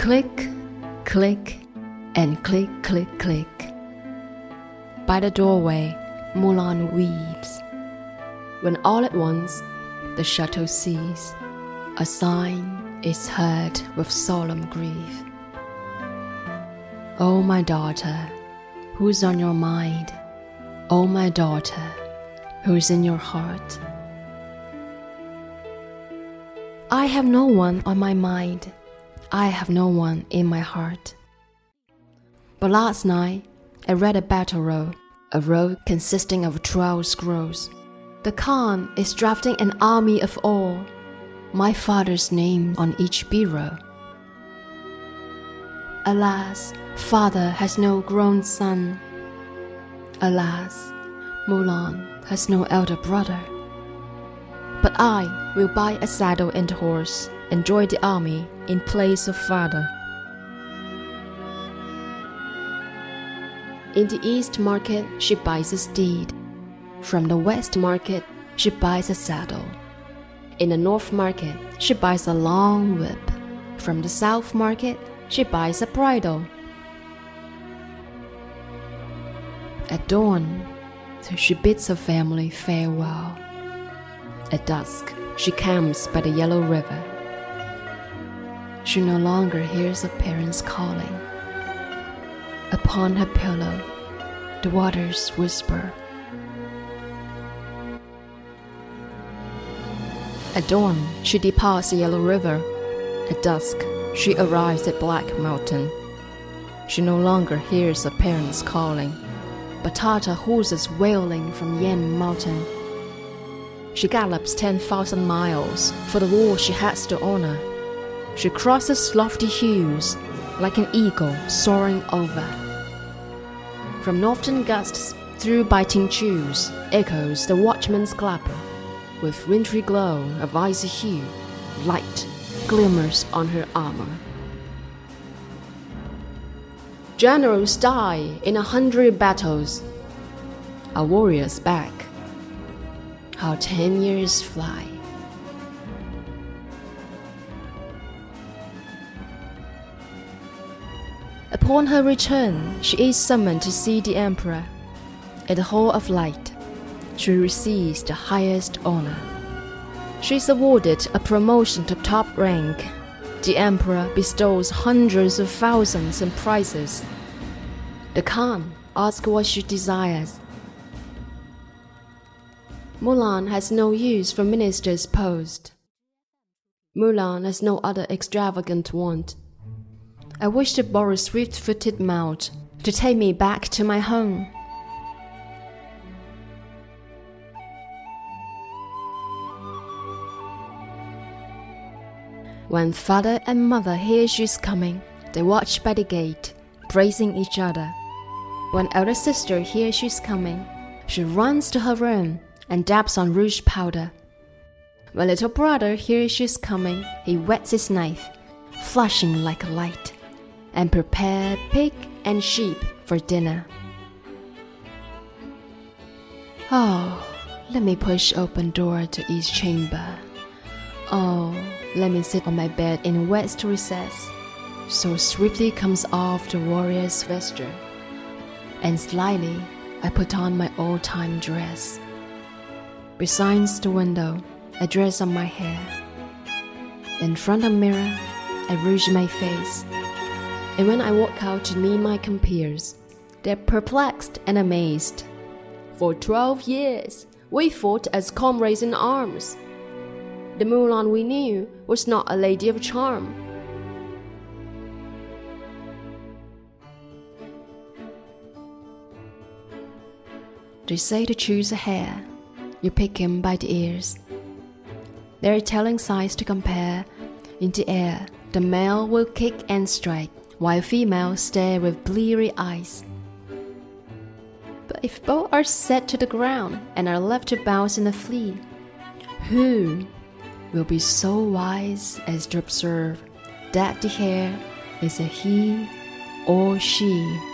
Click, click, and click, click, click. By the doorway, Mulan weaves. When all at once the shuttle cease, a sign is heard with solemn grief. O oh, my daughter, who's on your mind? O oh, my daughter, who's in your heart? I have no one on my mind. I have no one in my heart. But last night, I read a battle roll, a roll consisting of twelve scrolls. The Khan is drafting an army of all, my father's name on each beadroll. Alas, father has no grown son. Alas, Mulan has no elder brother. But I will buy a saddle and horse and join the army in place of father. In the east market, she buys a steed. From the west market, she buys a saddle. In the north market, she buys a long whip. From the south market, she buys a bridle. At dawn, she bids her family farewell. At dusk, she camps by the yellow river. She no longer hears her parents calling. Upon her pillow, the waters whisper. At dawn, she departs the Yellow River. At dusk, she arrives at Black Mountain. She no longer hears her parents calling, but Tartar horses wailing from Yen Mountain. She gallops 10,000 miles for the war she has to honor. She crosses lofty hills like an eagle soaring over. From northern gusts through biting chews echoes the watchman's clapper. With wintry glow of icy hue, light glimmers on her armor. Generals die in a hundred battles. A warrior's back how ten years fly. Upon her return, she is summoned to see the emperor. At the Hall of Light, she receives the highest honor. She is awarded a promotion to top rank. The emperor bestows hundreds of thousands in prizes. The Khan asks what she desires Mulan has no use for minister's post. Mulan has no other extravagant want. I wish to borrow swift footed mount to take me back to my home. When father and mother hear she's coming, they watch by the gate, praising each other. When elder sister hears she's coming, she runs to her room and dabs on rouge powder. When little brother hears she's coming, he whets his knife, flashing like a light, and prepare pig and sheep for dinner. Oh, let me push open door to each chamber. Oh, let me sit on my bed in west recess. So swiftly comes off the warrior's vesture, and slyly I put on my old time dress. Besides the window, I dress up my hair. In front of mirror, I rouge my face. And when I walk out to meet my compeers, they're perplexed and amazed. For twelve years, we fought as comrades in arms. The Mulan we knew was not a lady of charm. They say to choose a hare you pick him by the ears. There are telling signs to compare. In the air, the male will kick and strike, while females stare with bleary eyes. But if both are set to the ground and are left to bounce in a flee, who will be so wise as to observe that the hare is a he or she?